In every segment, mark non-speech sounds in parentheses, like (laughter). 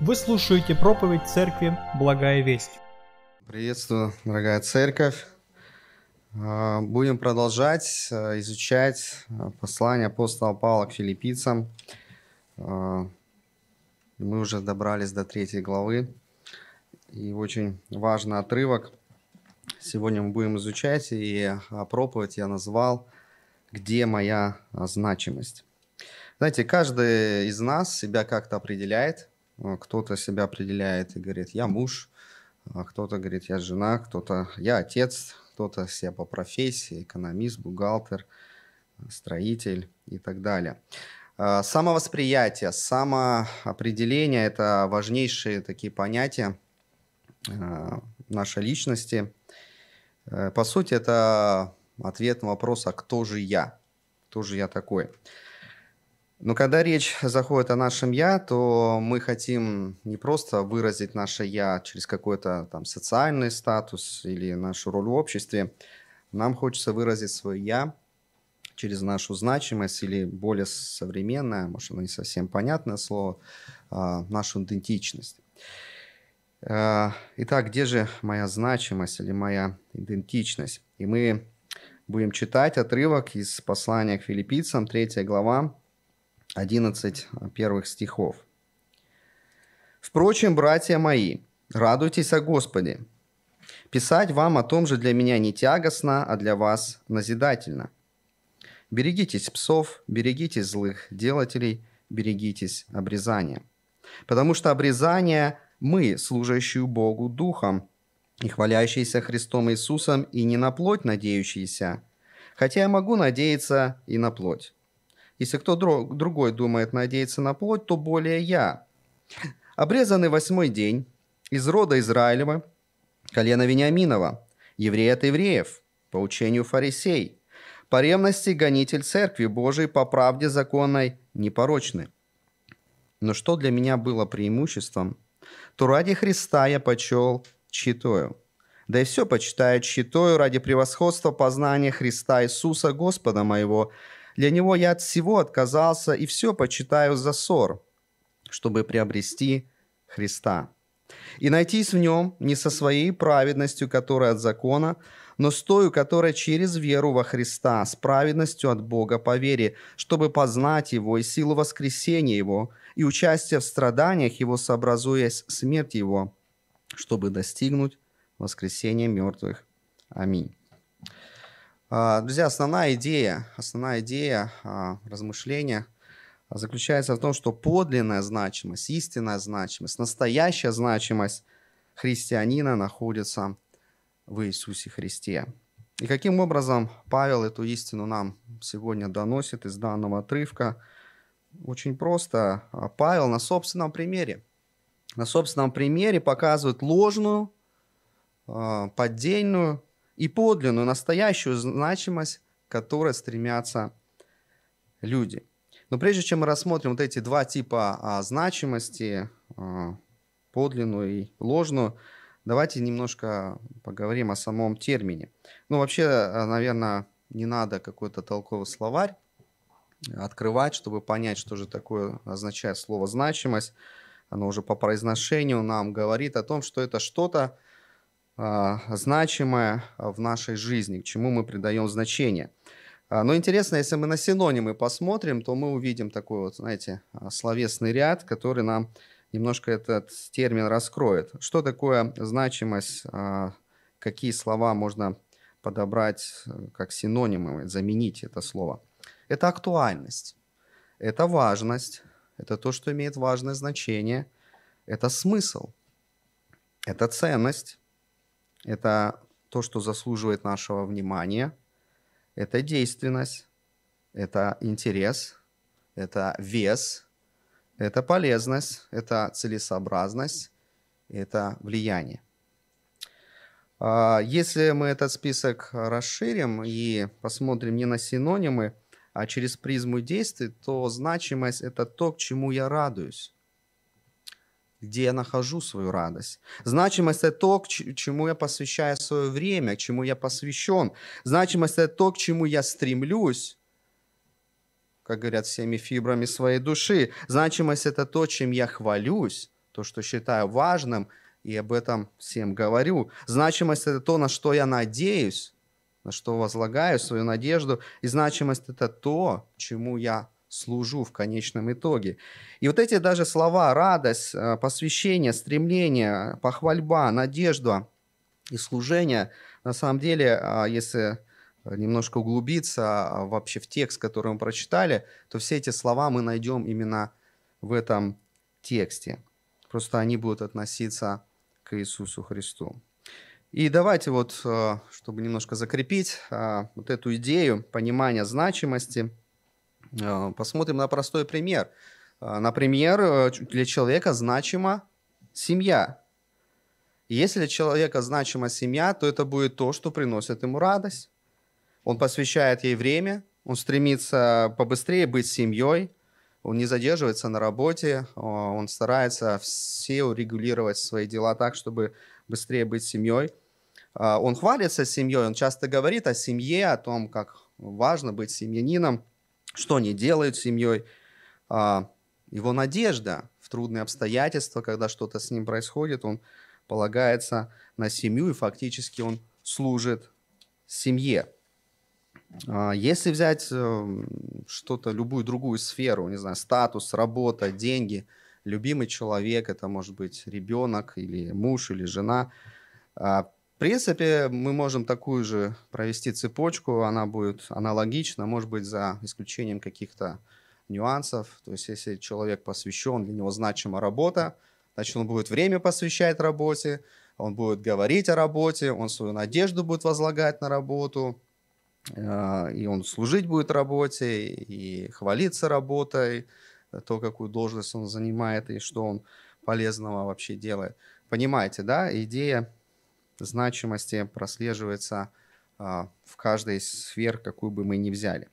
Вы слушаете проповедь церкви «Благая весть». Приветствую, дорогая церковь. А, будем продолжать а, изучать а, послание апостола Павла к филиппийцам. Мы уже добрались до третьей главы. И очень важный отрывок сегодня мы будем изучать. И проповедь я назвал «Где моя значимость?». Знаете, каждый из нас себя как-то определяет – кто-то себя определяет и говорит, я муж, а кто-то говорит, я жена, кто-то я отец, кто-то себя по профессии, экономист, бухгалтер, строитель и так далее. А, самовосприятие, самоопределение – это важнейшие такие понятия нашей личности. Э, по сути, это ответ на вопрос, а кто же я? Кто же я такой? Но когда речь заходит о нашем «я», то мы хотим не просто выразить наше «я» через какой-то там социальный статус или нашу роль в обществе. Нам хочется выразить свое «я» через нашу значимость или более современное, может, оно не совсем понятное слово, а, нашу идентичность. А, итак, где же моя значимость или моя идентичность? И мы будем читать отрывок из послания к филиппийцам, 3 глава, 11 первых стихов. «Впрочем, братья мои, радуйтесь о Господе. Писать вам о том же для меня не тягостно, а для вас назидательно. Берегитесь псов, берегитесь злых делателей, берегитесь обрезания. Потому что обрезание мы, служащие Богу Духом, и хвалящиеся Христом Иисусом, и не на плоть надеющиеся, хотя я могу надеяться и на плоть. Если кто другой думает надеяться на плоть, то более я. Обрезанный восьмой день из рода Израилева, колена Вениаминова, еврей от евреев, по учению фарисей, по ревности гонитель Церкви Божией, по правде законной, непорочны. Но что для меня было преимуществом, то ради Христа я почел читою. Да и все почитаю читою ради превосходства познания Христа Иисуса Господа моего, для него я от всего отказался и все почитаю за ссор, чтобы приобрести Христа. И найтись в нем не со своей праведностью, которая от закона, но с той, которая через веру во Христа, с праведностью от Бога по вере, чтобы познать Его и силу воскресения Его, и участие в страданиях Его, сообразуясь смерть Его, чтобы достигнуть воскресения мертвых. Аминь. А, друзья, основная идея, основная идея а, размышления заключается в том, что подлинная значимость, истинная значимость, настоящая значимость христианина находится в Иисусе Христе. И каким образом Павел эту истину нам сегодня доносит из данного отрывка? Очень просто. Павел на собственном примере. На собственном примере показывает ложную, а, поддельную и подлинную, настоящую значимость, к которой стремятся люди. Но прежде чем мы рассмотрим вот эти два типа а, значимости, а, подлинную и ложную, давайте немножко поговорим о самом термине. Ну, вообще, а, наверное, не надо какой-то толковый словарь открывать, чтобы понять, что же такое означает слово «значимость». Оно уже по произношению нам говорит о том, что это что-то, значимое в нашей жизни, к чему мы придаем значение. А, но интересно, если мы на синонимы посмотрим, то мы увидим такой вот, знаете, а, словесный ряд, который нам немножко этот термин раскроет. Что такое значимость, какие слова можно подобрать как синонимы, заменить это слово. Это актуальность, это важность, это то, что имеет важное значение, это смысл, это ценность, это то, что заслуживает нашего внимания. Это действенность, это интерес, это вес, это полезность, это целесообразность, это влияние. А, если мы этот список расширим и посмотрим не на синонимы, а через призму действий, то значимость – это то, к чему я радуюсь где я нахожу свою радость. Значимость – это то, к чему я посвящаю свое время, к чему я посвящен. Значимость – это то, к чему я стремлюсь, как говорят, всеми фибрами своей души. Значимость – это то, чем я хвалюсь, то, что считаю важным, и об этом всем говорю. Значимость – это то, на что я надеюсь, на что возлагаю свою надежду, и значимость – это то, чему я служу в конечном итоге. И вот эти даже слова радость, э, посвящение, стремление, похвальба, надежда и служение, на самом деле, а, если немножко углубиться а, вообще в текст, который мы прочитали, то все эти слова мы найдем именно в этом тексте. Просто они будут относиться к Иисусу Христу. И давайте вот, э, чтобы немножко закрепить э, вот эту идею понимания значимости, посмотрим на простой пример. Например, для человека значима семья. если для человека значима семья, то это будет то, что приносит ему радость. Он посвящает ей время, он стремится побыстрее быть семьей, он не задерживается на работе, он старается все урегулировать свои дела так, чтобы быстрее быть семьей. Он хвалится семьей, он часто говорит о семье, о том, как важно быть семьянином, что они делают с семьей. А, его надежда в трудные обстоятельства, когда что-то с ним происходит, он полагается на семью и фактически он служит семье. А, если взять эм, что-то, любую другую сферу, не знаю, статус, работа, деньги, любимый человек, это может быть ребенок или муж или жена, а, в принципе, мы можем такую же провести цепочку, она будет аналогична, может быть, за исключением каких-то нюансов. То есть, если человек посвящен, для него значима работа, значит, он будет время посвящать работе, он будет говорить о работе, он свою надежду будет возлагать на работу, а, и он служить будет работе, и хвалиться работой, то, какую должность он занимает, и что он полезного вообще делает. Понимаете, да, идея значимости прослеживается а, в каждой из сфер, какую бы мы ни взяли.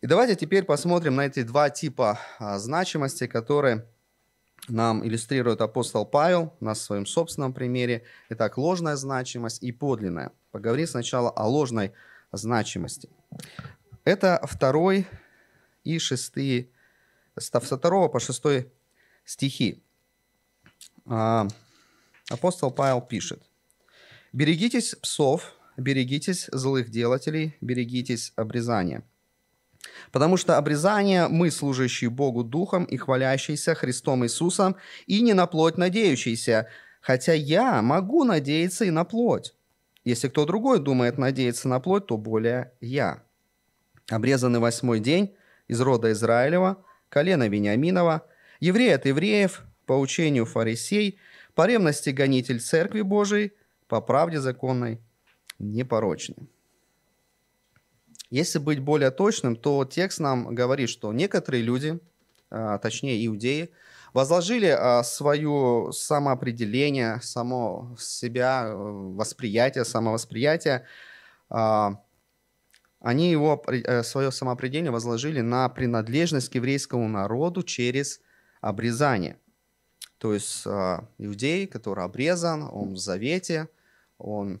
И давайте теперь посмотрим на эти два типа а, значимости, которые нам иллюстрирует апостол Павел на своем собственном примере. Итак, ложная значимость и подлинная. Поговорим сначала о ложной значимости. Это второй и шестые, со второго по шестой стихи. А, апостол Павел пишет. «Берегитесь псов, берегитесь злых делателей, берегитесь обрезания. Потому что обрезание мы, служащие Богу Духом и хвалящиеся Христом Иисусом, и не на плоть надеющиеся, хотя я могу надеяться и на плоть. Если кто другой думает надеяться на плоть, то более я. Обрезанный восьмой день из рода Израилева, колена Вениаминова, еврей от евреев, по учению фарисей, по ревности гонитель Церкви Божией, по правде законной, непорочный. Если быть более точным, то текст нам говорит, что некоторые люди, а, точнее иудеи, возложили а, свое самоопределение, само себя, э, восприятие, самовосприятие, а, они его, э, свое самоопределение возложили на принадлежность к еврейскому народу через обрезание. То есть иудей, который обрезан, он в завете, он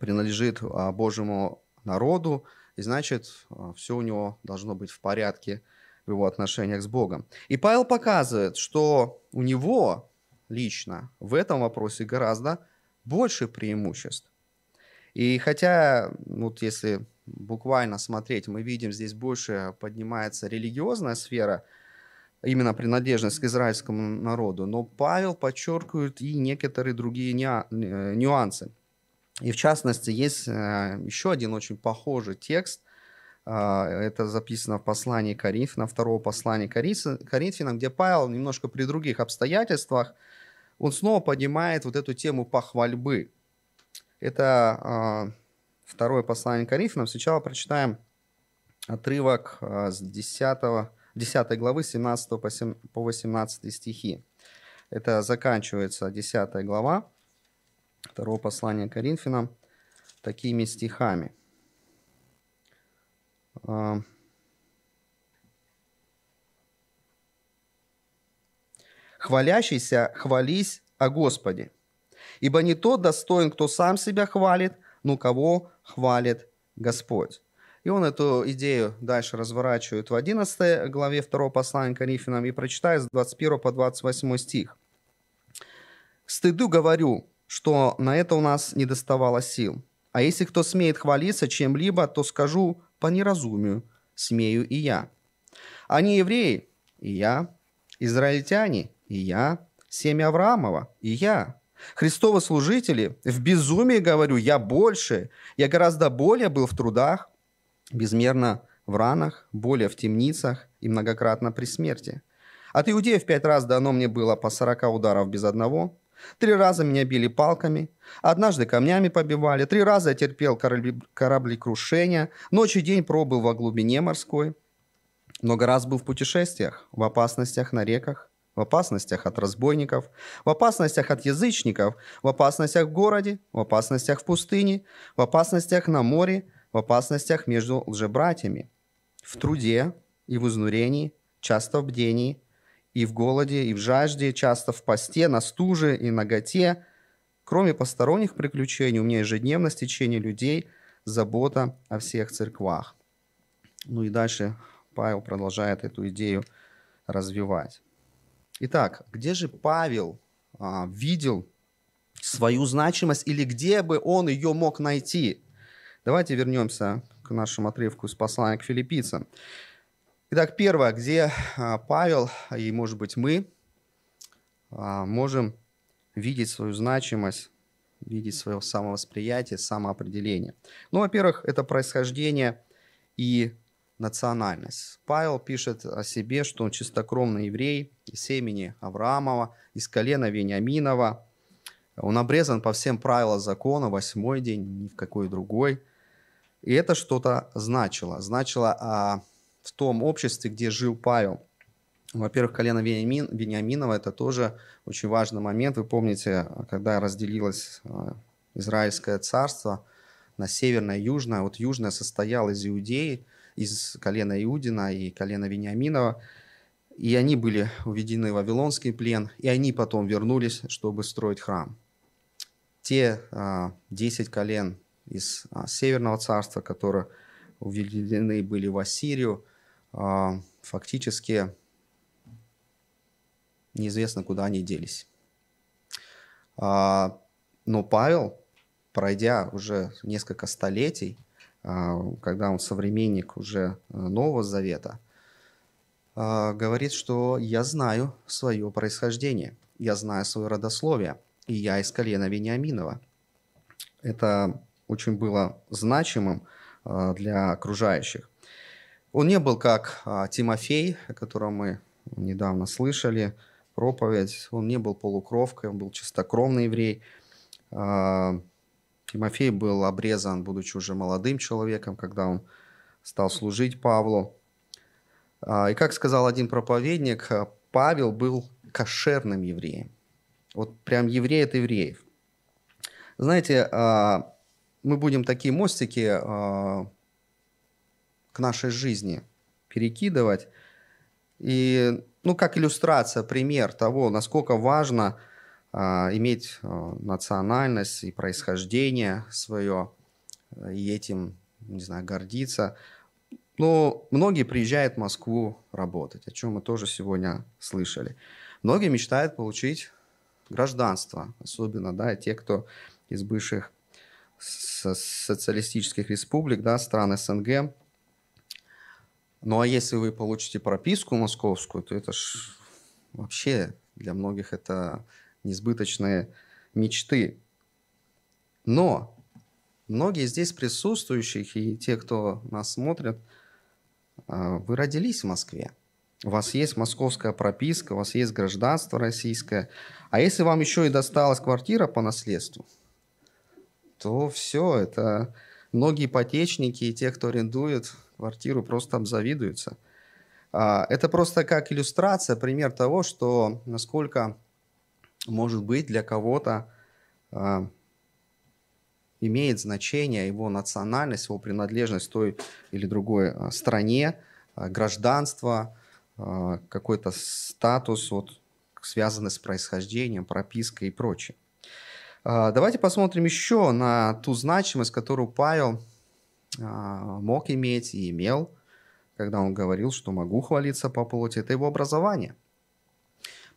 принадлежит Божьему народу, и значит, все у него должно быть в порядке – в его отношениях с Богом. И Павел показывает, что у него лично в этом вопросе гораздо больше преимуществ. И хотя, вот если буквально смотреть, мы видим, здесь больше поднимается религиозная сфера, именно принадлежность к израильскому народу, но Павел подчеркивает и некоторые другие э, нюансы. И в частности, есть э, еще один очень похожий текст, а, это записано в послании Коринфянам, второго послания Коринфянам, где Павел немножко при других обстоятельствах, он снова поднимает вот эту тему похвальбы. Это а, второе послание Коринфянам. Сначала прочитаем отрывок а, с 10, 10 главы 17 по 18 стихи. Это заканчивается 10 глава второго послания Коринфянам такими стихами. А, хвалящийся, хвались о Господе. Ибо не тот достоин, кто сам себя хвалит, но кого хвалит Господь. И он эту идею дальше разворачивает в 11 главе 2 послания к Коринфянам и прочитает с 21 по 28 стих. «Стыду говорю, что на это у нас не доставало сил. А если кто смеет хвалиться чем-либо, то скажу по неразумию, смею и я. Они евреи, и я. Израильтяне, и я. Семя Авраамова, и я. Христовы служители, в безумии говорю, я больше, я гораздо более был в трудах, безмерно в ранах, более в темницах и многократно при смерти. От иудеев пять раз дано мне было по сорока ударов без одного. Три раза меня били палками, однажды камнями побивали, три раза я терпел корабли, кораблекрушения, ночь и день пробыл во глубине морской. Много раз был в путешествиях, в опасностях на реках, в опасностях от разбойников, в опасностях от язычников, в опасностях в городе, в опасностях в пустыне, в опасностях на море, в опасностях между лжебратьями, в труде и в изнурении, часто в бдении, и в голоде, и в жажде, часто в посте, на стуже и наготе. Кроме посторонних приключений, у меня ежедневно стечение людей, забота о всех церквах. Ну и дальше Павел продолжает эту идею развивать. Итак, где же Павел а, видел свою значимость или где бы он ее мог найти? Давайте вернемся к нашему отрывку из послания к филиппийцам. Итак, первое, где а, Павел и, может быть, мы а, можем видеть свою значимость, видеть свое самовосприятие, самоопределение. Ну, во-первых, это происхождение и национальность. Павел пишет о себе, что он чистокровный еврей из семени Авраамова, из колена Вениаминова. Он обрезан по всем правилам закона, восьмой день, ни в какой другой. И это что-то значило. Значило а, в том обществе, где жил Павел. Во-первых, колено Вениамин, Вениаминова – это тоже очень важный момент. Вы помните, когда разделилось а, Израильское царство на северное и южное. Вот южное состояло из Иудеи, из колена Иудина и колена Вениаминова. И они были уведены в Вавилонский плен, и они потом вернулись, чтобы строить храм. Те а, 10 колен из а, Северного царства, которые уведены были в Ассирию, а, фактически неизвестно, куда они делись. А, но Павел, пройдя уже несколько столетий, когда он современник уже Нового Завета, говорит, что я знаю свое происхождение, я знаю свое родословие, и я из колена Вениаминова. Это очень было значимым а, для окружающих. Он не был как а, Тимофей, о котором мы недавно слышали, проповедь. Он не был полукровкой, он был чистокровный еврей. А, Тимофей был обрезан, будучи уже молодым человеком, когда он стал служить Павлу. И как сказал один проповедник, Павел был кошерным евреем. Вот прям еврей от евреев. Знаете, мы будем такие мостики э, к нашей жизни перекидывать. И, ну, как иллюстрация, пример того, насколько важно э, иметь э, национальность и происхождение свое, и этим, не знаю, гордиться. Но многие приезжают в Москву работать, о чем мы тоже сегодня слышали. Многие мечтают получить гражданство, особенно да, те, кто из бывших социалистических республик, да, стран СНГ. Ну а если вы получите прописку московскую, то это ж вообще для многих это несбыточные мечты. Но многие здесь присутствующих и те, кто нас смотрят, а, вы родились в Москве. У вас есть московская прописка, у вас есть гражданство российское. А если вам еще и досталась квартира по наследству – то все, это многие ипотечники и те, кто арендует квартиру, просто обзавидуются. А, это просто как иллюстрация, пример того, что насколько может быть для кого-то а, имеет значение его национальность, его принадлежность той или другой а, стране, гражданство, какой-то статус, вот, связанный с происхождением, пропиской и прочее. А, давайте посмотрим еще на ту значимость, которую Павел а, мог иметь и имел, когда он говорил, что могу хвалиться по плоти, это его образование.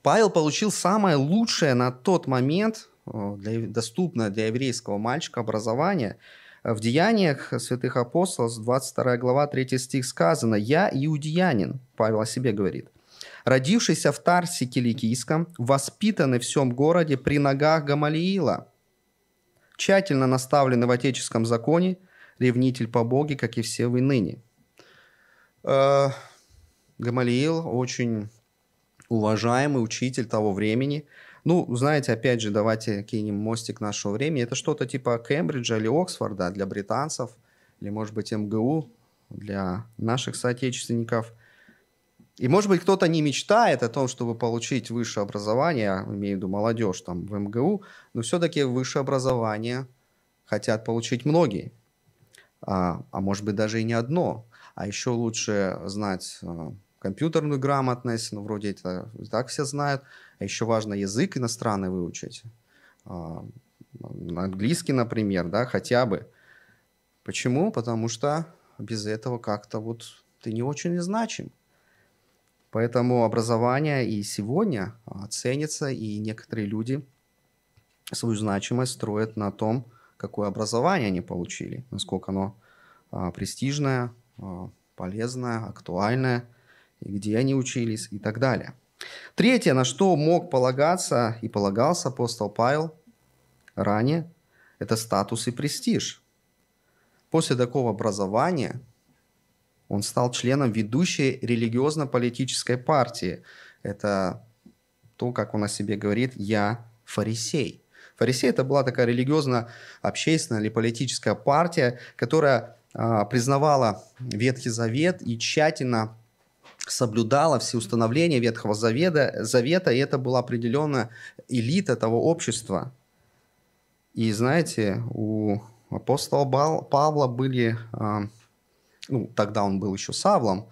Павел получил самое лучшее на тот момент, э, для, доступное для еврейского мальчика образование. В Деяниях святых апостолов, 22 глава, 3 стих сказано, «Я иудеянин», Павел о себе говорит, «родившийся в Тарсе Киликийском, воспитанный в всем городе при ногах Гамалиила, тщательно наставленный в отеческом законе, ревнитель по Боге, как и все вы ныне». Э, Гамалиил очень уважаемый учитель того времени. Ну, знаете, опять же, давайте кинем мостик нашего времени. Это что-то типа Кембриджа или Оксфорда для британцев, или, может быть, МГУ для наших соотечественников. И, может быть, кто-то не мечтает о том, чтобы получить высшее образование, имею в виду молодежь там в МГУ, но все-таки высшее образование хотят получить многие. А, а может быть, даже и не одно. А еще лучше знать а, компьютерную грамотность, ну, вроде это так все знают. А еще важно язык иностранный выучить. А, английский, например, да, хотя бы. Почему? Потому что без этого как-то вот ты не очень значим. Поэтому образование и сегодня а, ценится, и некоторые люди свою значимость строят на том, какое образование они получили, насколько оно а, престижное, а, полезное, актуальное, и где они учились и так далее. Третье, на что мог полагаться и полагался апостол Павел ранее, это статус и престиж. После такого образования он стал членом ведущей религиозно-политической партии. Это то, как он о себе говорит, «я фарисей». Фарисей – это была такая религиозно-общественная или политическая партия, которая а, признавала Ветхий Завет и тщательно соблюдала все установления Ветхого Завета, Завета, и это была определенная элита того общества. И знаете, у апостола Павла были, а, ну, тогда он был еще Савлом,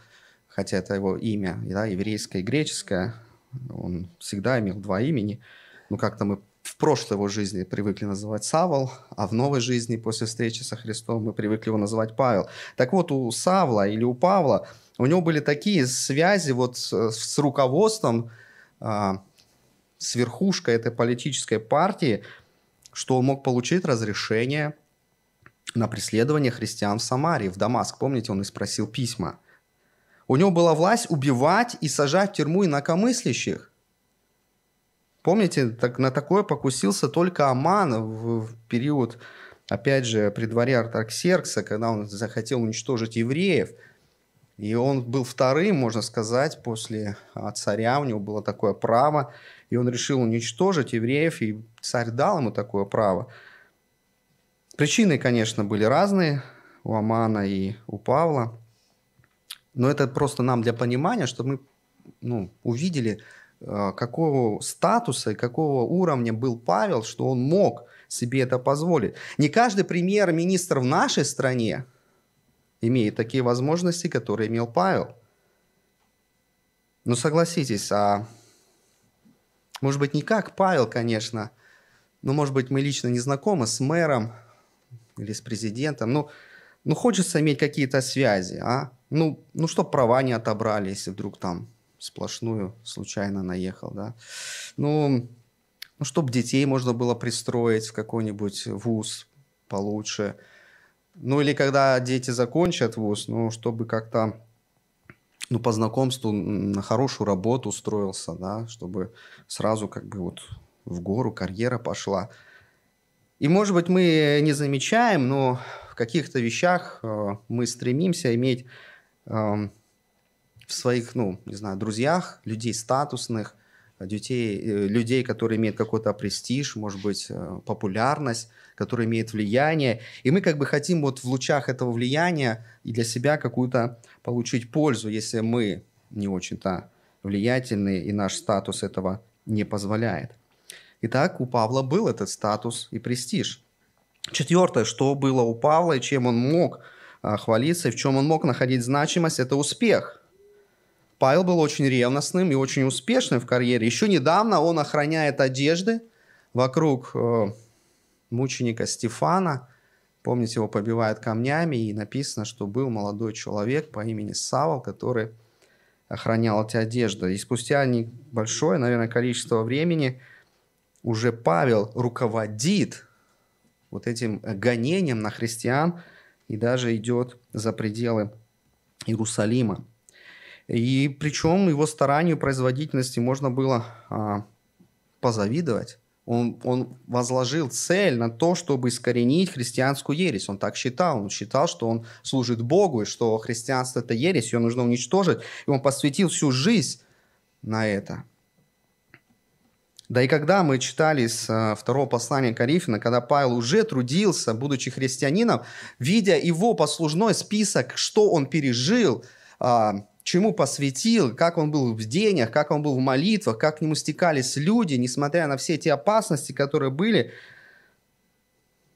хотя это его имя, да, еврейское и греческое, он всегда имел два имени, но как-то мы в прошлой его жизни привыкли называть Савол, а в новой жизни после встречи со Христом мы привыкли его называть Павел. Так вот, у Савла или у Павла у него были такие связи вот с, с руководством, а, с верхушкой этой политической партии, что он мог получить разрешение на преследование христиан в Самарии, в Дамаск. Помните, он и спросил письма. У него была власть убивать и сажать в тюрьму инакомыслящих. Помните, так, на такое покусился только Аман в, в период, опять же, при дворе Артаксеркса, когда он захотел уничтожить евреев. И он был вторым, можно сказать, после а, царя. У него было такое право. И он решил уничтожить евреев, и царь дал ему такое право. Причины, конечно, были разные у Амана и у Павла. Но это просто нам для понимания, чтобы мы ну, увидели, а, какого статуса и какого уровня был Павел, что он мог себе это позволить. Не каждый премьер-министр в нашей стране имеет такие возможности, которые имел Павел. Но согласитесь, а может быть не как Павел, конечно, но может быть мы лично не знакомы с мэром или с президентом, ну, ну хочется иметь какие-то связи, а? Ну, ну что права не отобрали, если вдруг там сплошную случайно наехал, да. Ну, ну чтобы детей можно было пристроить в какой-нибудь вуз получше. Ну, или когда дети закончат вуз, ну, чтобы как-то ну, по знакомству на хорошую работу устроился, да, чтобы сразу как бы вот в гору карьера пошла. И, может быть, мы не замечаем, но в каких-то вещах э, мы стремимся иметь э, в своих, ну, не знаю, друзьях, людей статусных, людей, э, людей, которые имеют какой-то престиж, может быть, э, популярность, которые имеют влияние. И мы как бы хотим вот в лучах этого влияния и для себя какую-то получить пользу, если мы не очень-то влиятельны, и наш статус этого не позволяет. Итак, у Павла был этот статус и престиж. Четвертое, что было у Павла и чем он мог а, хвалиться, и в чем он мог находить значимость, это успех. Павел был очень ревностным и очень успешным в карьере. Еще недавно он охраняет одежды вокруг э, мученика Стефана, Помните, его побивают камнями, и написано, что был молодой человек по имени Савол, который охранял эти одежды. И спустя небольшое, наверное, количество времени уже Павел руководит вот этим гонением на христиан и даже идет за пределы Иерусалима. И причем его старанию производительности можно было а, позавидовать. Он, он возложил цель на то, чтобы искоренить христианскую ересь. Он так считал. Он считал, что он служит Богу, и что христианство – это ересь, ее нужно уничтожить. И он посвятил всю жизнь на это. Да и когда мы читали с а, второго послания Коринфяна, когда Павел уже трудился, будучи христианином, видя его послужной список, что он пережил, а, чему посвятил, как он был в денях, как он был в молитвах, как к нему стекались люди, несмотря на все эти опасности, которые были,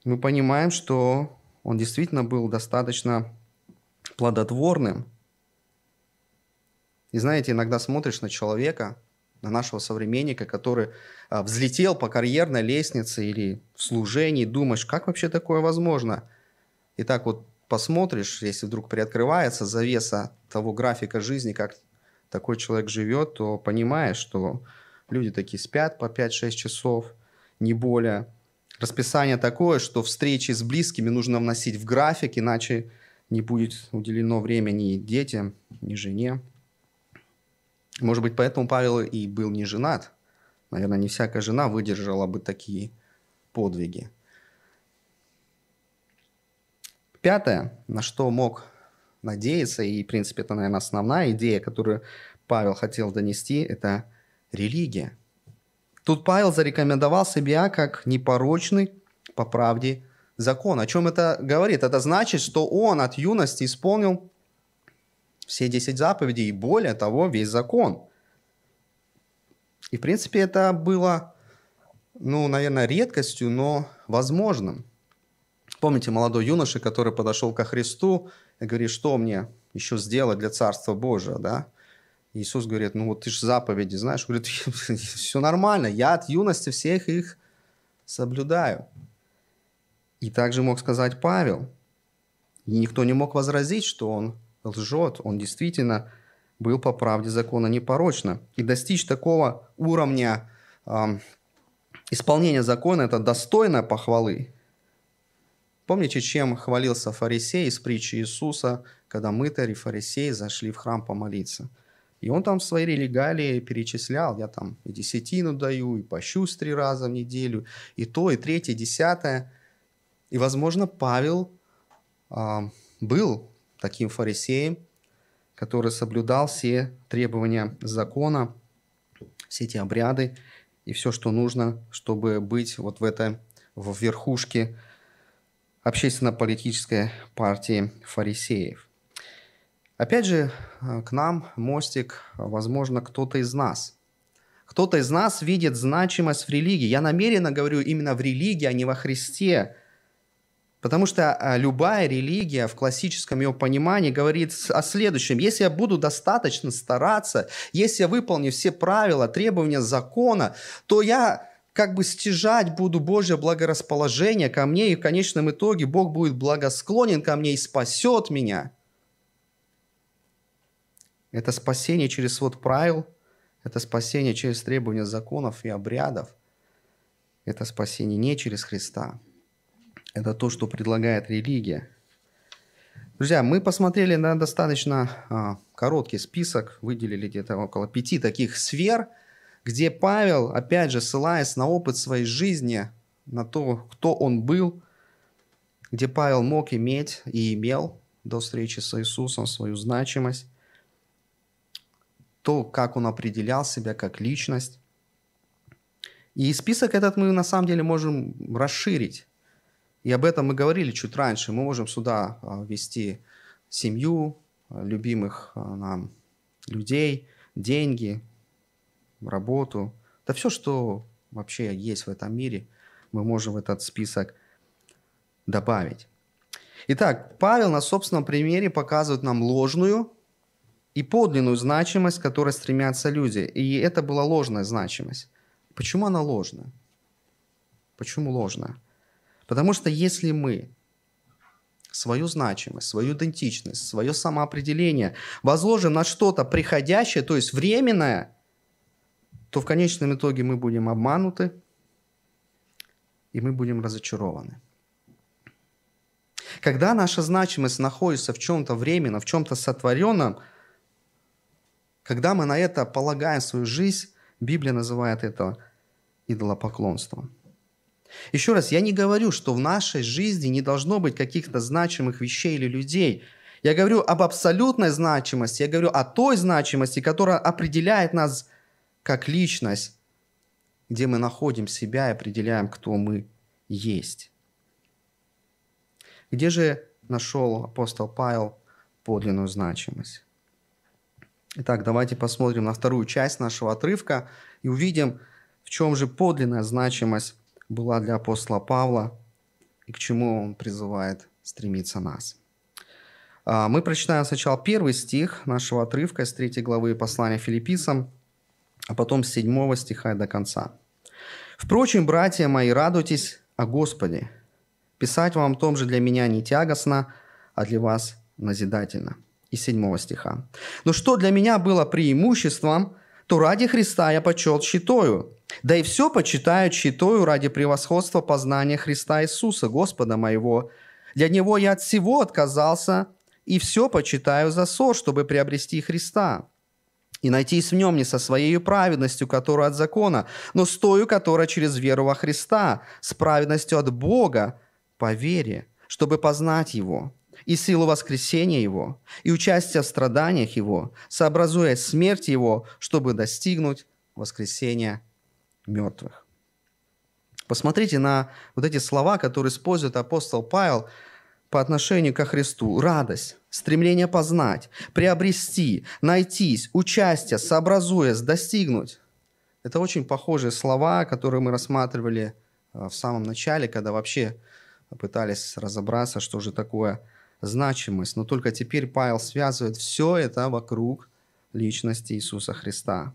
мы понимаем, что он действительно был достаточно плодотворным. И знаете, иногда смотришь на человека, на нашего современника, который а, взлетел по карьерной лестнице или в служении, думаешь, как вообще такое возможно? И так вот посмотришь, если вдруг приоткрывается завеса того графика жизни, как такой человек живет, то понимаешь, что люди такие спят по 5-6 часов, не более. Расписание такое, что встречи с близкими нужно вносить в график, иначе не будет уделено время ни детям, ни жене. Может быть, поэтому Павел и был не женат. Наверное, не всякая жена выдержала бы такие подвиги. Пятое, на что мог надеяться, и, в принципе, это, наверное, основная идея, которую Павел хотел донести, это религия. Тут Павел зарекомендовал себя как непорочный по правде закон. О чем это говорит? Это значит, что он от юности исполнил все 10 заповедей и более того, весь закон. И, в принципе, это было, ну, наверное, редкостью, но возможным. Помните молодой юноша, который подошел ко Христу и говорит, что мне еще сделать для Царства Божия, да? Иисус говорит, ну вот ты же заповеди знаешь. Говорит, (laughs) все нормально, я от юности всех их соблюдаю. И также мог сказать Павел. И никто не мог возразить, что он лжет. Он действительно был по правде закона непорочно. И достичь такого уровня э, исполнения закона – это достойно похвалы. Помните, чем хвалился фарисей из притчи Иисуса, когда мытарь и фарисей зашли в храм помолиться? И он там свои религалии перечислял. Я там и десятину даю, и пощусь три раза в неделю, и то, и третье, и десятое. И, возможно, Павел а, был таким фарисеем, который соблюдал все требования закона, все эти обряды и все, что нужно, чтобы быть вот в этой в верхушке общественно-политической партии фарисеев. Опять же, э, к нам мостик, возможно, кто-то из нас. Кто-то из нас видит значимость в религии. Я намеренно говорю именно в религии, а не во Христе. Потому что э, любая религия в классическом ее понимании говорит о следующем. Если я буду достаточно стараться, если я выполню все правила, требования закона, то я как бы стяжать буду Божье благорасположение ко мне, и в конечном итоге Бог будет благосклонен ко мне и спасет меня. Это спасение через свод правил, это спасение через требования законов и обрядов. Это спасение не через Христа. Это то, что предлагает религия. Друзья, мы посмотрели на достаточно а, короткий список, выделили где-то около пяти таких сфер – где Павел, опять же, ссылаясь на опыт своей жизни, на то, кто он был, где Павел мог иметь и имел до встречи с Иисусом свою значимость, то, как он определял себя как личность. И список этот мы на самом деле можем расширить. И об этом мы говорили чуть раньше. Мы можем сюда а, ввести семью, а, любимых а, нам людей, деньги, работу, да все, что вообще есть в этом мире, мы можем в этот список добавить. Итак, Павел на собственном примере показывает нам ложную и подлинную значимость, к которой стремятся люди. И это была ложная значимость. Почему она ложная? Почему ложная? Потому что если мы свою значимость, свою идентичность, свое самоопределение, возложим на что-то приходящее, то есть временное, то в конечном итоге мы будем обмануты, и мы будем разочарованы. Когда наша значимость находится в чем-то временно, в чем-то сотворенном, когда мы на это полагаем свою жизнь, Библия называет это идолопоклонством. Еще раз, я не говорю, что в нашей жизни не должно быть каких-то значимых вещей или людей. Я говорю об абсолютной значимости, я говорю о той значимости, которая определяет нас как личность, где мы находим себя и определяем, кто мы есть. Где же нашел апостол Павел подлинную значимость? Итак, давайте посмотрим на вторую часть нашего отрывка и увидим, в чем же подлинная значимость была для апостола Павла и к чему он призывает стремиться нас. А, мы прочитаем сначала первый стих нашего отрывка из третьей главы послания филиппийцам, а потом с седьмого стиха до конца. «Впрочем, братья мои, радуйтесь о Господе. Писать вам том же для меня не тягостно, а для вас назидательно». Из седьмого стиха. «Но что для меня было преимуществом, то ради Христа я почел щитою, да и все почитаю читою ради превосходства познания Христа Иисуса, Господа моего. Для Него я от всего отказался, и все почитаю за ссор, чтобы приобрести Христа. И найтись в нем не со своей праведностью, которая от закона, но с тою, которая через веру во Христа, с праведностью от Бога, по вере, чтобы познать Его, и силу воскресения Его, и участие в страданиях Его, сообразуя смерть Его, чтобы достигнуть воскресения мертвых. Посмотрите на вот эти слова, которые использует апостол Павел по отношению ко Христу. Радость, стремление познать, приобрести, найтись, участие, сообразуясь, достигнуть. Это очень похожие слова, которые мы рассматривали э, в самом начале, когда вообще пытались разобраться, что же такое значимость. Но только теперь Павел связывает все это вокруг личности Иисуса Христа.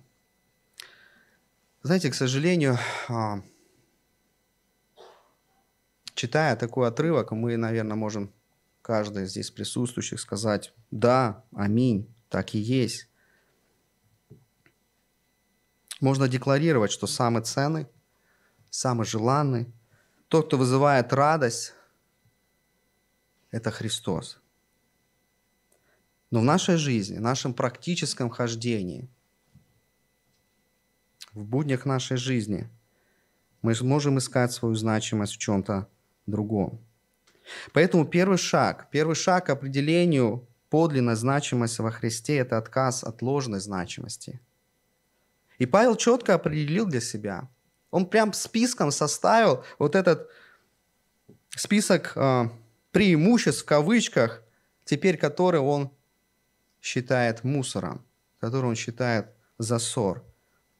Знаете, к сожалению, а, читая такой отрывок, мы, наверное, можем каждый из здесь присутствующих сказать, да, аминь, так и есть. Можно декларировать, что самый ценный, самый желанный, тот, кто вызывает радость, это Христос. Но в нашей жизни, в нашем практическом хождении – в буднях нашей жизни мы можем искать свою значимость в чем-то другом. Поэтому первый шаг, первый шаг к определению подлинной значимости во Христе – это отказ от ложной значимости. И Павел четко определил для себя. Он прям списком составил вот этот список э, преимуществ в кавычках, теперь который он считает мусором, который он считает засор.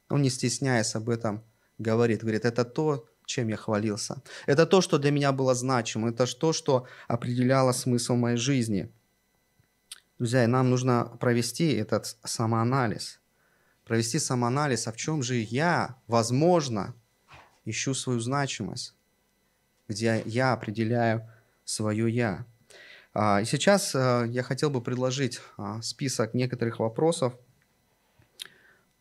Он, не стесняясь об этом, говорит, говорит, это то, чем я хвалился. Это то, что для меня было значимо. Это то, что определяло смысл моей жизни. Друзья, нам нужно провести этот самоанализ. Провести самоанализ, а в чем же я, возможно, ищу свою значимость, где я определяю свое «я». А, и сейчас э, я хотел бы предложить а, список некоторых вопросов,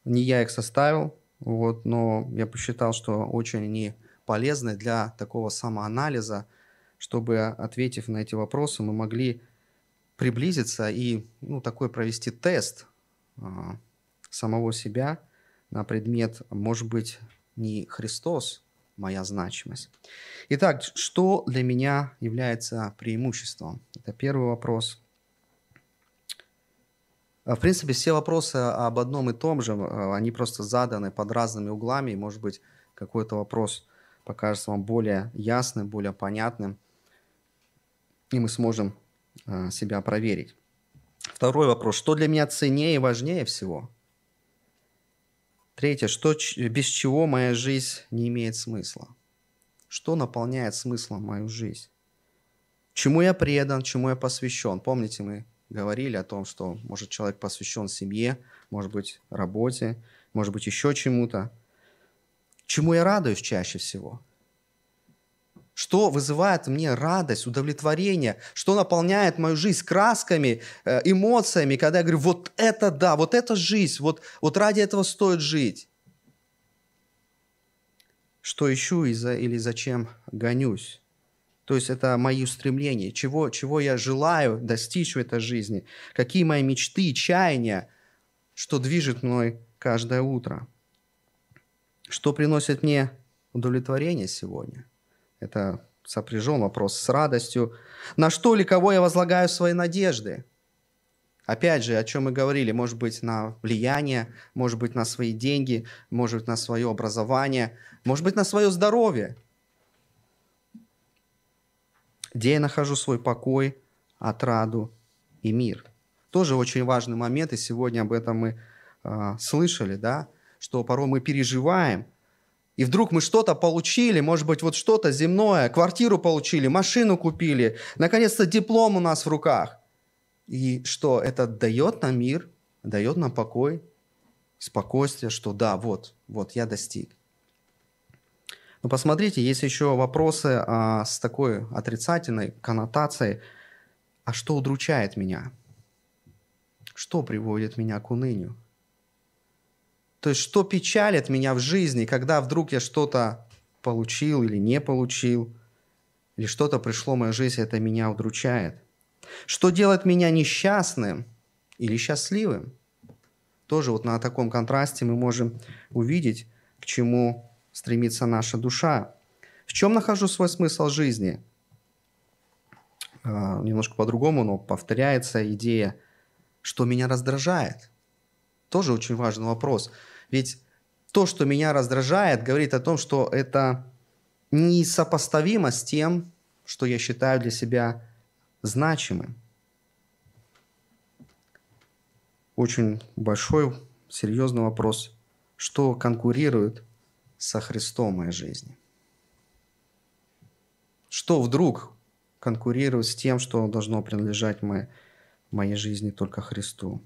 не я их составил, вот, но я посчитал, что очень они полезны для такого самоанализа, чтобы, ответив на эти вопросы, мы могли приблизиться и ну, такой провести тест а, самого себя на предмет, может быть, не Христос моя значимость. Итак, что для меня является преимуществом? Это первый вопрос. А, в принципе, все вопросы об одном и том же, а, они просто заданы под разными углами, и, может быть, какой-то вопрос покажется вам более ясным, более понятным, и мы сможем а, себя проверить. Второй вопрос. Что для меня ценнее и важнее всего? Третье. Что, без чего моя жизнь не имеет смысла? Что наполняет смыслом мою жизнь? Чему я предан, чему я посвящен? Помните, мы говорили о том, что, может, человек посвящен семье, может быть, работе, может быть, еще чему-то. Чему я радуюсь чаще всего? Что вызывает мне радость, удовлетворение, что наполняет мою жизнь красками, э, эмоциями, когда я говорю, вот это да, вот это жизнь, вот, вот ради этого стоит жить. Что ищу и за, или зачем гонюсь. То есть это мои устремления, чего, чего я желаю достичь в этой жизни, какие мои мечты, чаяния, что движет мной каждое утро. Что приносит мне удовлетворение сегодня – это сопряжен вопрос с радостью. На что или кого я возлагаю свои надежды? Опять же, о чем мы говорили, может быть, на влияние, может быть, на свои деньги, может быть, на свое образование, может быть, на свое здоровье. Где я нахожу свой покой, отраду и мир. Тоже очень важный момент, и сегодня об этом мы э, слышали, да, что порой мы переживаем – и вдруг мы что-то получили, может быть, вот что-то земное, квартиру получили, машину купили, наконец-то диплом у нас в руках. И что это дает нам мир, дает нам покой, спокойствие, что да, вот, вот я достиг. Но посмотрите, есть еще вопросы а, с такой отрицательной коннотацией. А что удручает меня? Что приводит меня к унынию? То есть, что печалит меня в жизни, когда вдруг я что-то получил или не получил, или что-то пришло в мою жизнь, это меня удручает. Что делает меня несчастным или счастливым? Тоже вот на таком контрасте мы можем увидеть, к чему стремится наша душа. В чем нахожу свой смысл жизни? А, немножко по-другому, но повторяется идея, что меня раздражает – тоже очень важный вопрос. Ведь то, что меня раздражает, говорит о том, что это несопоставимо с тем, что я считаю для себя значимым. Очень большой, серьезный вопрос, что конкурирует со Христом в моей жизни. Что вдруг конкурирует с тем, что должно принадлежать моей, моей жизни только Христу.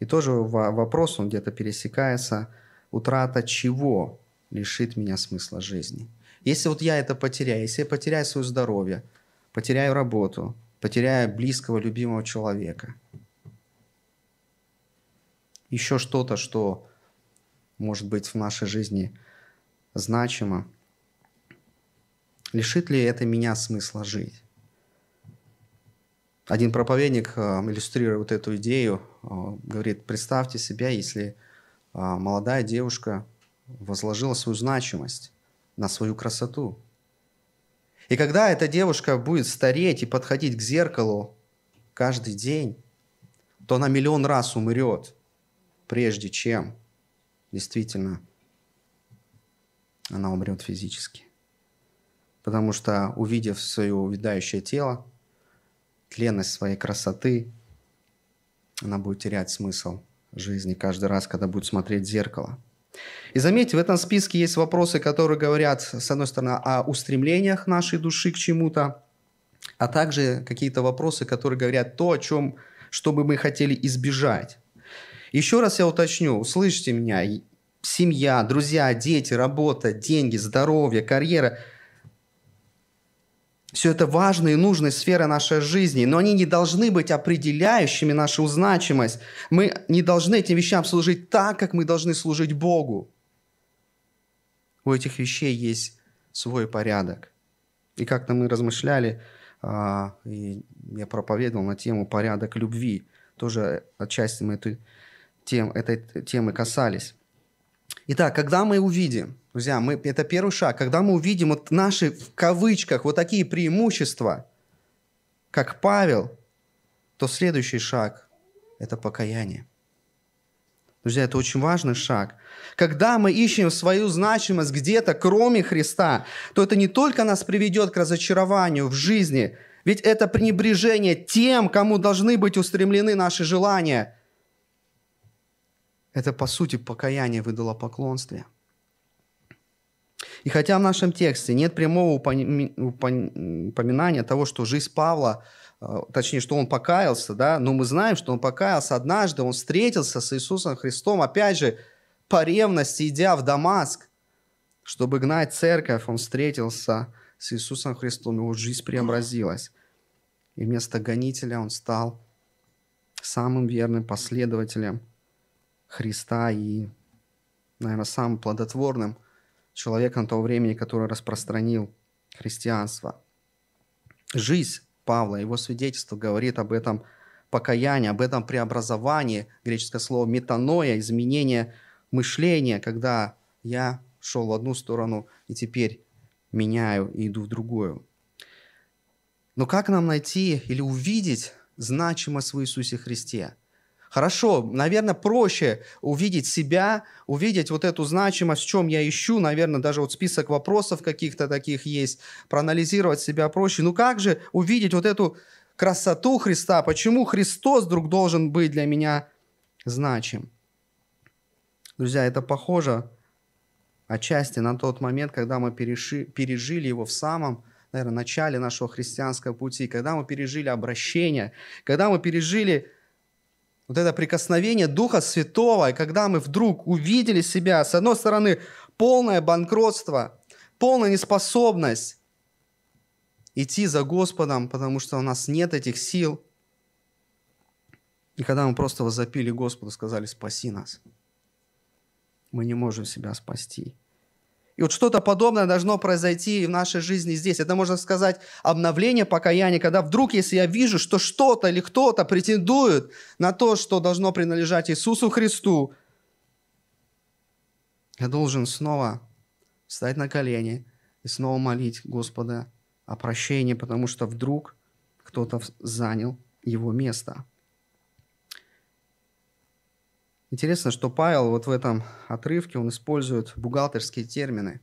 И тоже вопрос, он где-то пересекается, утрата чего лишит меня смысла жизни. Если вот я это потеряю, если я потеряю свое здоровье, потеряю работу, потеряю близкого, любимого человека, еще что-то, что может быть в нашей жизни значимо, лишит ли это меня смысла жить? Один проповедник, э, иллюстрируя вот эту идею, э, говорит, представьте себя, если э, молодая девушка возложила свою значимость на свою красоту. И когда эта девушка будет стареть и подходить к зеркалу каждый день, то она миллион раз умрет, прежде чем действительно она умрет физически. Потому что, увидев свое увядающее тело, тленность своей красоты, она будет терять смысл жизни каждый раз, когда будет смотреть в зеркало. И заметьте, в этом списке есть вопросы, которые говорят, с одной стороны, о устремлениях нашей души к чему-то, а также какие-то вопросы, которые говорят то, о чем, что бы мы хотели избежать. Еще раз я уточню, услышьте меня, семья, друзья, дети, работа, деньги, здоровье, карьера – все это важные и нужные сферы нашей жизни, но они не должны быть определяющими нашу значимость. Мы не должны этим вещам служить так, как мы должны служить Богу. У этих вещей есть свой порядок. И как-то мы размышляли, а, и я проповедовал на тему порядок любви. Тоже отчасти мы эту тем, этой темы касались. Итак, когда мы увидим, друзья, мы, это первый шаг, когда мы увидим вот наши, в кавычках, вот такие преимущества, как Павел, то следующий шаг – это покаяние. Друзья, это очень важный шаг. Когда мы ищем свою значимость где-то, кроме Христа, то это не только нас приведет к разочарованию в жизни, ведь это пренебрежение тем, кому должны быть устремлены наши желания – это, по сути, покаяние в идолопоклонстве. И хотя в нашем тексте нет прямого упоминания того, что жизнь Павла, э, точнее, что он покаялся, да, но мы знаем, что он покаялся однажды, он встретился с Иисусом Христом, опять же, по ревности, идя в Дамаск, чтобы гнать церковь, он встретился с Иисусом Христом, его жизнь преобразилась. И вместо гонителя он стал самым верным последователем Христа и, наверное, самым плодотворным человеком того времени, который распространил христианство. Жизнь Павла, его свидетельство говорит об этом покаянии, об этом преобразовании, греческое слово метаноя, изменение мышления, когда я шел в одну сторону и теперь меняю и иду в другую. Но как нам найти или увидеть значимость в Иисусе Христе? Хорошо, наверное, проще увидеть себя, увидеть вот эту значимость, в чем я ищу, наверное, даже вот список вопросов каких-то таких есть, проанализировать себя проще. Ну как же увидеть вот эту красоту Христа? Почему Христос вдруг должен быть для меня значим? Друзья, это похоже отчасти на тот момент, когда мы переши, пережили его в самом, наверное, начале нашего христианского пути, когда мы пережили обращение, когда мы пережили вот это прикосновение Духа Святого, и когда мы вдруг увидели себя, с одной стороны, полное банкротство, полная неспособность идти за Господом, потому что у нас нет этих сил. И когда мы просто возопили Господу, сказали, спаси нас. Мы не можем себя спасти. И вот что-то подобное должно произойти в нашей жизни здесь. Это, можно сказать, обновление покаяния, когда вдруг, если я вижу, что что-то или кто-то претендует на то, что должно принадлежать Иисусу Христу, я должен снова встать на колени и снова молить Господа о прощении, потому что вдруг кто-то занял его место. Интересно, что Павел вот в этом отрывке, он использует бухгалтерские термины.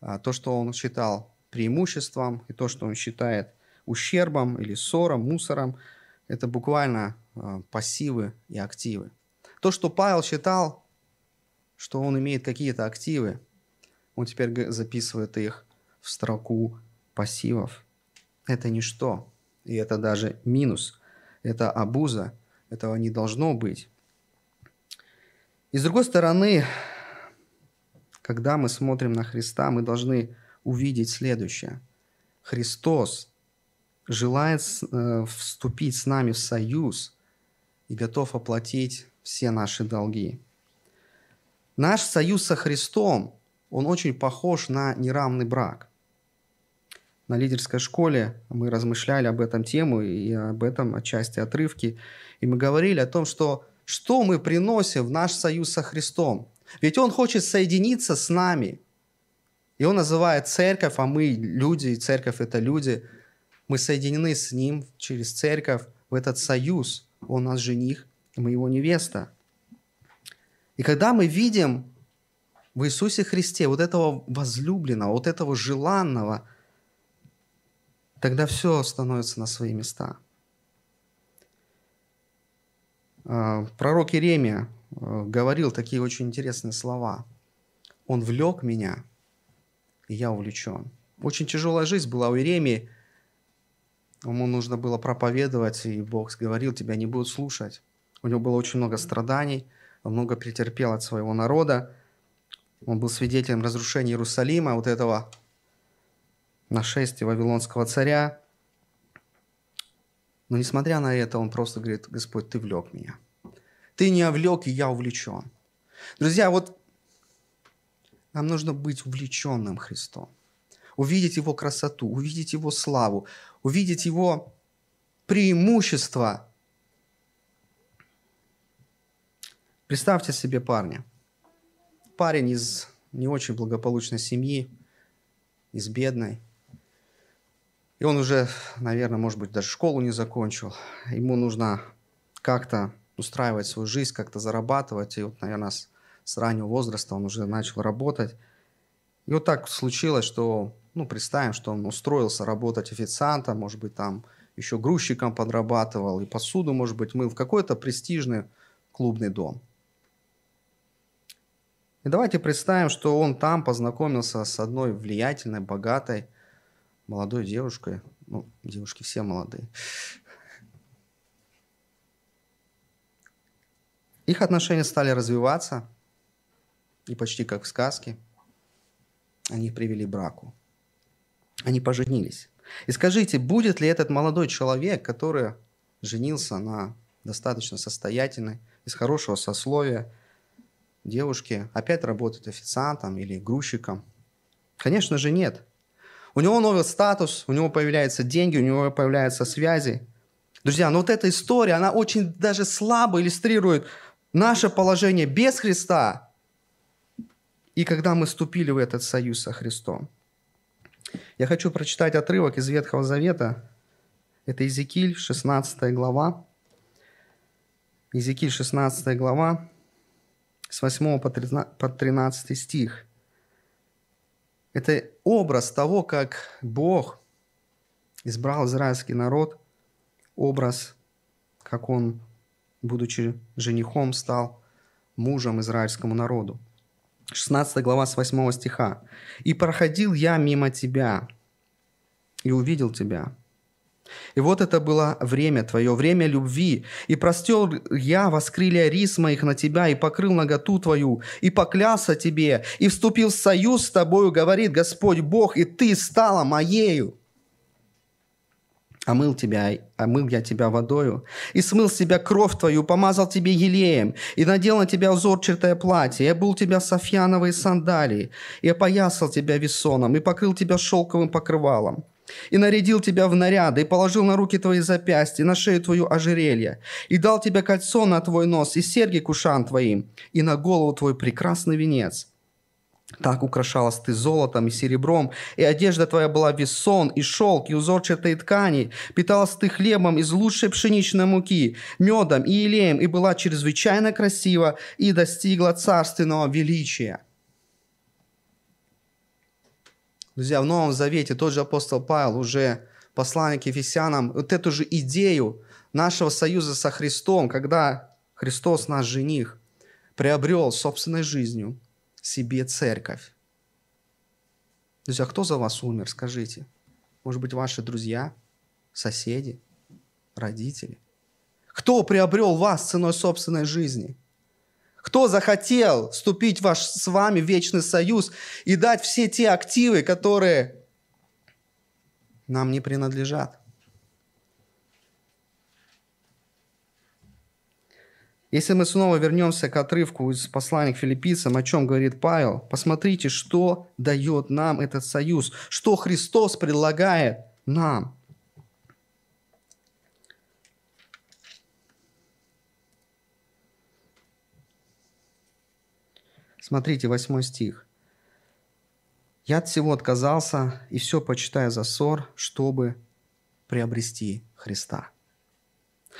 А, то, что он считал преимуществом, и то, что он считает ущербом или ссором, мусором, это буквально а, пассивы и активы. То, что Павел считал, что он имеет какие-то активы, он теперь записывает их в строку пассивов. Это ничто, и это даже минус, это абуза, этого не должно быть. И с другой стороны, когда мы смотрим на Христа, мы должны увидеть следующее. Христос желает э, вступить с нами в союз и готов оплатить все наши долги. Наш союз со Христом, он очень похож на неравный брак. На лидерской школе мы размышляли об этом тему и об этом отчасти отрывки. И мы говорили о том, что что мы приносим в наш союз со Христом. Ведь Он хочет соединиться с нами. И Он называет церковь, а мы люди, и церковь – это люди. Мы соединены с Ним через церковь в этот союз. Он наш жених, мы Его невеста. И когда мы видим в Иисусе Христе вот этого возлюбленного, вот этого желанного, тогда все становится на свои места – а, пророк Иеремия а, говорил такие очень интересные слова. «Он влек меня, и я увлечен». Очень тяжелая жизнь была у Иеремии. Ему нужно было проповедовать, и Бог говорил, тебя не будут слушать. У него было очень много страданий, он много претерпел от своего народа. Он был свидетелем разрушения Иерусалима, вот этого нашествия Вавилонского царя. Но несмотря на это, он просто говорит, Господь, ты влек меня. Ты не овлек, и я увлечен. Друзья, вот нам нужно быть увлеченным Христом. Увидеть Его красоту, увидеть Его славу, увидеть Его преимущества. Представьте себе парня. Парень из не очень благополучной семьи, из бедной. И он уже, наверное, может быть, даже школу не закончил. Ему нужно как-то устраивать свою жизнь, как-то зарабатывать. И вот, наверное, с, с раннего возраста он уже начал работать. И вот так случилось, что, ну, представим, что он устроился работать официантом, может быть, там еще грузчиком подрабатывал, и посуду, может быть, мыл в какой-то престижный клубный дом. И давайте представим, что он там познакомился с одной влиятельной, богатой, молодой девушкой. Ну, девушки все молодые. Их отношения стали развиваться, и почти как в сказке, они привели к браку. они поженились. И скажите, будет ли этот молодой человек, который женился на достаточно состоятельной, из хорошего сословия девушке, опять работать официантом или грузчиком? Конечно же нет. У него новый статус, у него появляются деньги, у него появляются связи. Друзья, но вот эта история, она очень даже слабо иллюстрирует наше положение без Христа и когда мы вступили в этот союз со Христом. Я хочу прочитать отрывок из Ветхого Завета. Это Иезекииль, 16 глава. Иезекииль, 16 глава, с 8 по 13 стих. Это образ того, как Бог избрал израильский народ, образ, как он, будучи женихом, стал мужем израильскому народу. 16 глава с 8 стиха. «И проходил я мимо тебя, и увидел тебя, и вот это было время твое, время любви. И простел я воскрылья рис моих на тебя, и покрыл наготу твою, и поклялся тебе, и вступил в союз с тобою, говорит Господь Бог, и ты стала моею. Омыл тебя, омыл я тебя водою, и смыл с тебя кровь твою, помазал тебе елеем, и надел на тебя узорчатое платье, и обул тебя софьяновые сандалии, и опоясал тебя весоном, и покрыл тебя шелковым покрывалом и нарядил тебя в наряды, и положил на руки твои запястья, на шею твою ожерелье, и дал тебе кольцо на твой нос, и серьги к ушам твоим, и на голову твой прекрасный венец. Так украшалась ты золотом и серебром, и одежда твоя была весон, и шелк, и узорчатые ткани. Питалась ты хлебом из лучшей пшеничной муки, медом и елеем, и была чрезвычайно красива, и достигла царственного величия. Друзья, в Новом Завете тот же апостол Павел уже посланник Ефесянам вот эту же идею нашего союза со Христом, когда Христос, наш жених, приобрел собственной жизнью себе церковь. Друзья, кто за вас умер, скажите? Может быть, ваши друзья, соседи, родители? Кто приобрел вас ценой собственной жизни – кто захотел вступить в ваш, с вами вечный союз и дать все те активы, которые нам не принадлежат? Если мы снова вернемся к отрывку из послания к филиппийцам, о чем говорит Павел, посмотрите, что дает нам этот союз, что Христос предлагает нам. Смотрите, восьмой стих. «Я от всего отказался и все почитаю за ссор, чтобы приобрести Христа».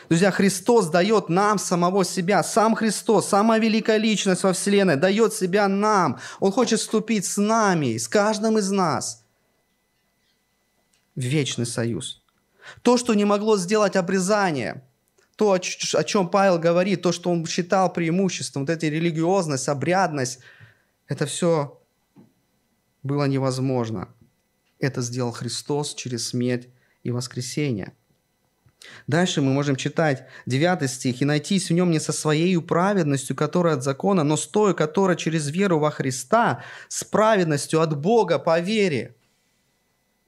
Друзья, Христос дает нам самого себя. Сам Христос, самая великая личность во Вселенной, дает себя нам. Он хочет вступить с нами, с каждым из нас в вечный союз. То, что не могло сделать обрезание – то, о чем Павел говорит, то, что он считал преимуществом, вот эта религиозность, обрядность, это все было невозможно. Это сделал Христос через смерть и воскресение. Дальше мы можем читать 9 стих. «И найтись в нем не со своей праведностью, которая от закона, но с той, которая через веру во Христа, с праведностью от Бога по вере».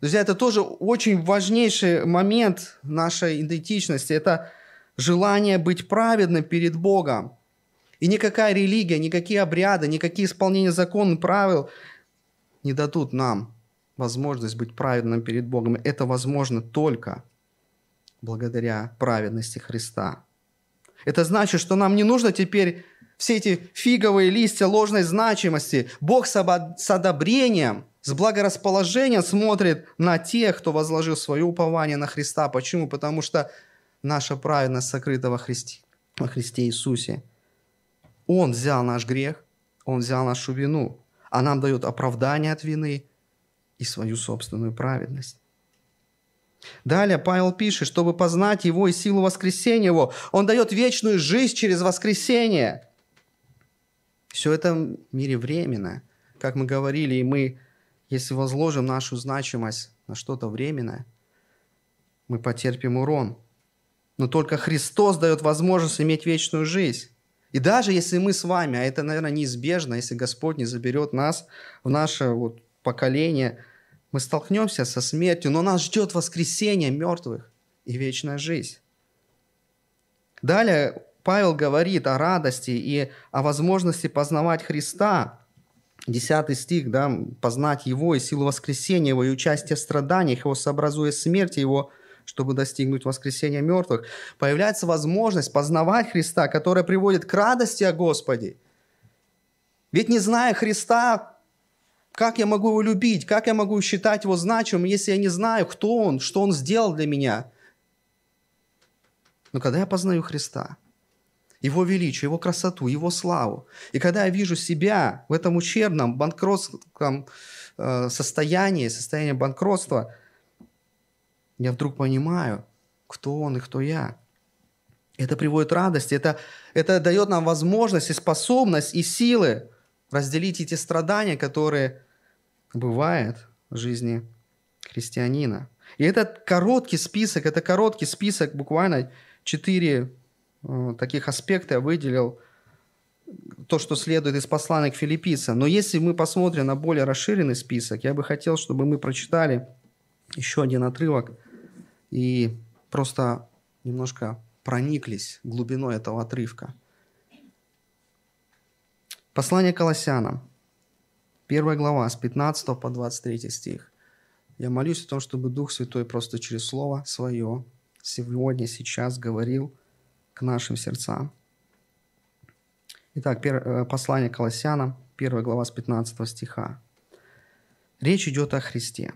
Друзья, это тоже очень важнейший момент нашей идентичности. Это желание быть праведным перед Богом. И никакая религия, никакие обряды, никакие исполнения и правил не дадут нам возможность быть праведным перед Богом. Это возможно только благодаря праведности Христа. Это значит, что нам не нужно теперь все эти фиговые листья ложной значимости. Бог с одобрением, с благорасположением смотрит на тех, кто возложил свое упование на Христа. Почему? Потому что наша праведность сокрыта во Христе, во Христе Иисусе. Он взял наш грех, Он взял нашу вину, а нам дает оправдание от вины и свою собственную праведность. Далее Павел пишет, чтобы познать Его и силу воскресения Его, Он дает вечную жизнь через воскресение. Все это в мире временно. Как мы говорили, и мы, если возложим нашу значимость на что-то временное, мы потерпим урон – но только Христос дает возможность иметь вечную жизнь. И даже если мы с вами, а это, наверное, неизбежно, если Господь не заберет нас в наше вот поколение, Мы столкнемся со смертью, но нас ждет воскресение мертвых и вечная жизнь. Далее Павел говорит о радости и о возможности познавать Христа. Десятый стих, да, познать Его и силу воскресения Его, и участие в страданиях Его, сообразуя смерти Его, чтобы достигнуть воскресения мертвых. Появляется возможность познавать Христа, которая приводит к радости о Господе. Ведь не зная Христа, как я могу его любить, как я могу считать его значимым, если я не знаю, кто он, что он сделал для меня. Но когда я познаю Христа, его величие, Его красоту, Его славу. И когда я вижу себя в этом ущербном, банкротском э, состоянии, состоянии банкротства, я вдруг понимаю, кто Он и кто я. Это приводит радость, это, это дает нам возможность и способность, и силы разделить эти страдания, которые бывают в жизни христианина. И этот короткий список, это короткий список, буквально четыре Э, таких аспектов я выделил то, что следует из послания к филиппийцам. Но если мы посмотрим на более расширенный список, я бы хотел, чтобы мы прочитали еще один отрывок и просто немножко прониклись глубиной этого отрывка. Послание Колоссянам, первая глава, с 15 по 23 стих. Я молюсь о том, чтобы Дух Святой просто через Слово Свое сегодня, сейчас говорил – к нашим сердцам. Итак, э, послание Колоссянам, 1 глава с 15 стиха. Речь идет о Христе,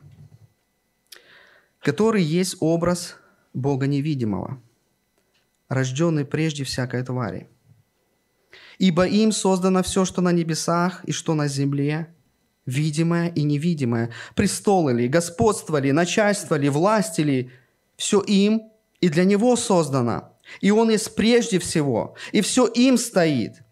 который есть образ Бога невидимого, рожденный прежде всякой твари. Ибо им создано все, что на небесах и что на земле, видимое и невидимое, престолы ли, господство ли, начальство ли, власти ли, все им и для Него создано – и Он есть прежде всего, и все им стоит.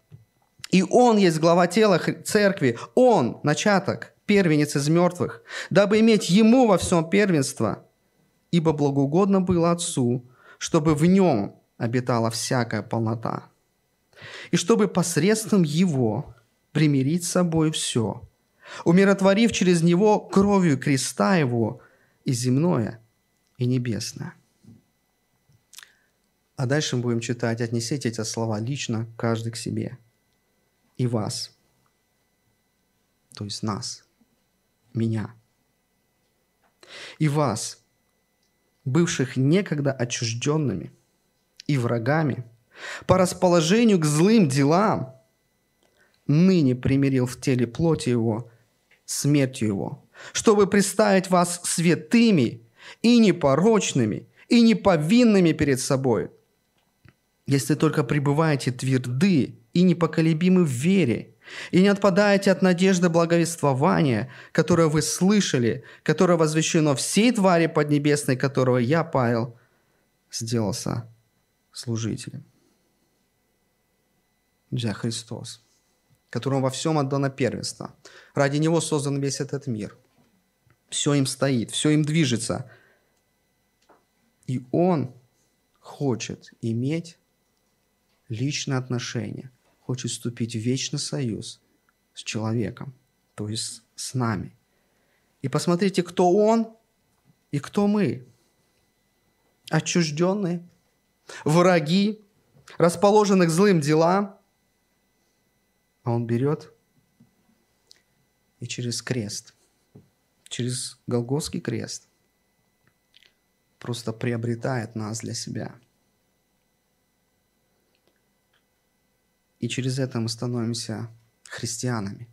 И Он есть глава тела церкви, Он – начаток, первенец из мертвых, дабы иметь Ему во всем первенство, ибо благоугодно было Отцу, чтобы в Нем обитала всякая полнота, и чтобы посредством Его примирить с собой все, умиротворив через Него кровью креста Его и земное, и небесное. А дальше мы будем читать, отнесите эти слова лично, каждый к себе. И вас. То есть нас. Меня. И вас, бывших некогда отчужденными и врагами, по расположению к злым делам, ныне примирил в теле плоти его, смертью его, чтобы представить вас святыми и непорочными, и неповинными перед собой – если только пребываете тверды и непоколебимы в вере, и не отпадаете от надежды благовествования, которое вы слышали, которое возвещено всей твари поднебесной, которого я, Павел, сделался служителем. Друзья, Христос, которому во всем отдано первенство. Ради Него создан весь этот мир. Все им стоит, все им движется. И Он хочет иметь личные отношения, хочет вступить в вечный союз с человеком, то есть с нами. И посмотрите, кто он и кто мы. Отчужденные, враги, расположенных злым делам. А он берет и через крест, через Голгофский крест просто приобретает нас для себя – и через это мы становимся христианами.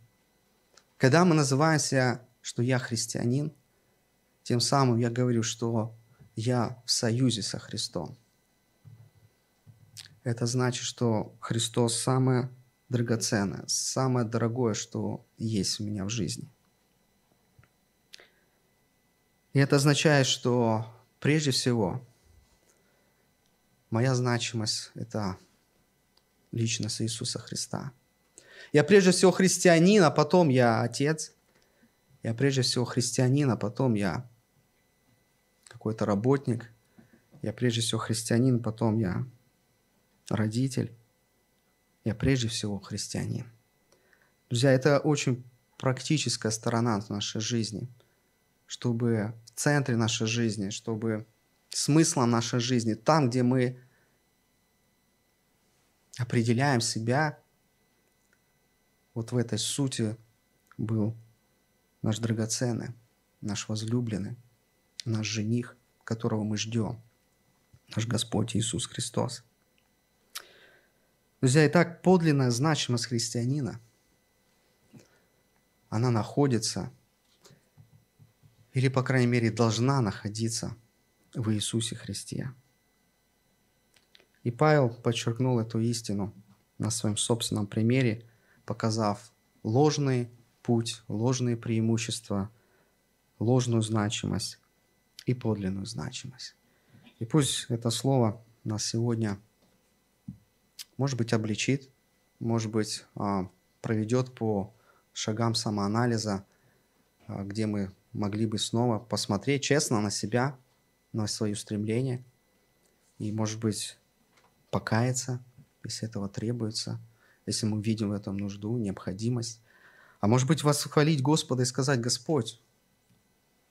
Когда мы называем себя, что я христианин, тем самым я говорю, что я в союзе со Христом. Это значит, что Христос самое драгоценное, самое дорогое, что есть у меня в жизни. И это означает, что прежде всего моя значимость – это личность Иисуса Христа. Я прежде всего христианин, а потом я отец. Я прежде всего христианин, а потом я какой-то работник. Я прежде всего христианин, потом я родитель. Я прежде всего христианин. Друзья, это очень практическая сторона нашей жизни, чтобы в центре нашей жизни, чтобы смыслом нашей жизни, там, где мы определяем себя, вот в этой сути был наш драгоценный, наш возлюбленный, наш жених, которого мы ждем, наш Господь Иисус Христос. Друзья, итак, подлинная значимость христианина, она находится, или, по крайней мере, должна находиться в Иисусе Христе. И Павел подчеркнул эту истину на своем собственном примере, показав ложный путь, ложные преимущества, ложную значимость и подлинную значимость. И пусть это слово нас сегодня, может быть, обличит, может быть, а, проведет по шагам самоанализа, а, где мы могли бы снова посмотреть честно на себя, на свои устремления и, может быть, покаяться, если этого требуется, если мы видим в этом нужду, необходимость. А может быть, восхвалить Господа и сказать, Господь,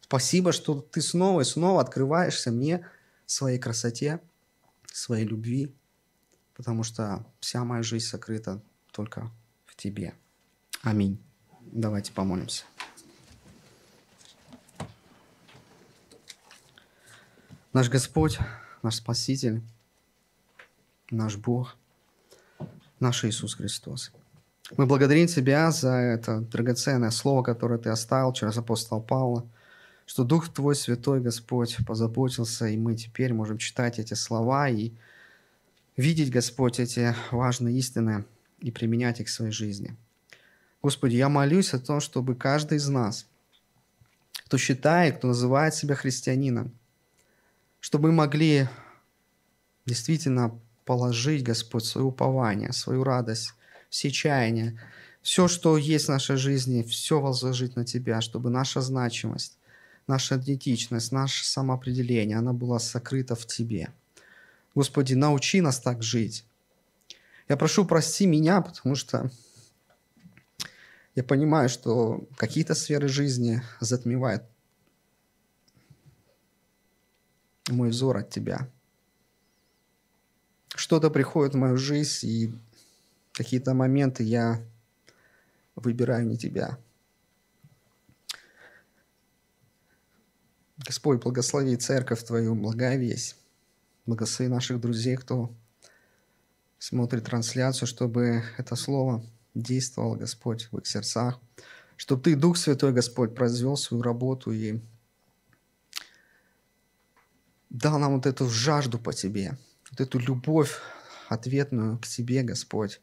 спасибо, что ты снова и снова открываешься мне своей красоте, своей любви, потому что вся моя жизнь сокрыта только в Тебе. Аминь. Давайте помолимся. Наш Господь, наш Спаситель, наш Бог, наш Иисус Христос. Мы благодарим Тебя за это драгоценное слово, которое Ты оставил через апостола Павла, что Дух Твой Святой, Господь, позаботился, и мы теперь можем читать эти слова и видеть, Господь, эти важные истины и применять их в своей жизни. Господи, я молюсь о том, чтобы каждый из нас, кто считает, кто называет себя христианином, чтобы мы могли действительно положить, Господь, свое упование, свою радость, все чаяния, все, что есть в нашей жизни, все возложить на Тебя, чтобы наша значимость, наша идентичность, наше самоопределение, она была сокрыта в Тебе. Господи, научи нас так жить. Я прошу, прости меня, потому что я понимаю, что какие-то сферы жизни затмевают мой взор от Тебя. Что-то приходит в мою жизнь, и какие-то моменты я выбираю не Тебя. Господь, благослови церковь Твою, благая весть. Благослови наших друзей, кто смотрит трансляцию, чтобы это слово действовало, Господь, в их сердцах. Чтобы Ты, Дух Святой, Господь, произвел свою работу и дал нам вот эту жажду по Тебе, вот эту любовь ответную к Тебе, Господь,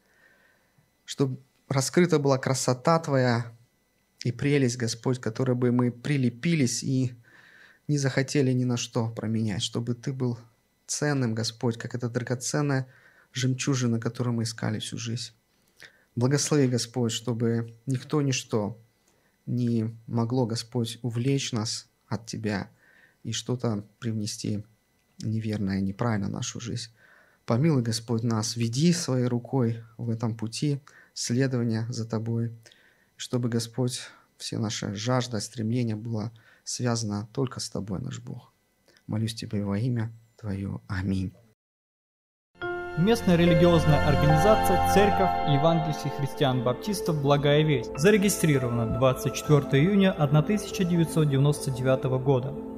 чтобы раскрыта была красота Твоя и прелесть, Господь, которой бы мы прилепились и не захотели ни на что променять, чтобы Ты был ценным, Господь, как эта драгоценная жемчужина, которую мы искали всю жизнь. Благослови, Господь, чтобы никто, ничто не могло, Господь, увлечь нас от Тебя – и что-то привнести неверное, неправильно в нашу жизнь. Помилуй, Господь, нас, веди своей рукой в этом пути следования за Тобой, чтобы, Господь, все наши жажда, стремления было связано только с Тобой, наш Бог. Молюсь Тебе во имя Твое. Аминь. Местная религиозная организация Церковь Евангельских христиан-баптистов «Благая весть» зарегистрирована 24 июня 1999 года.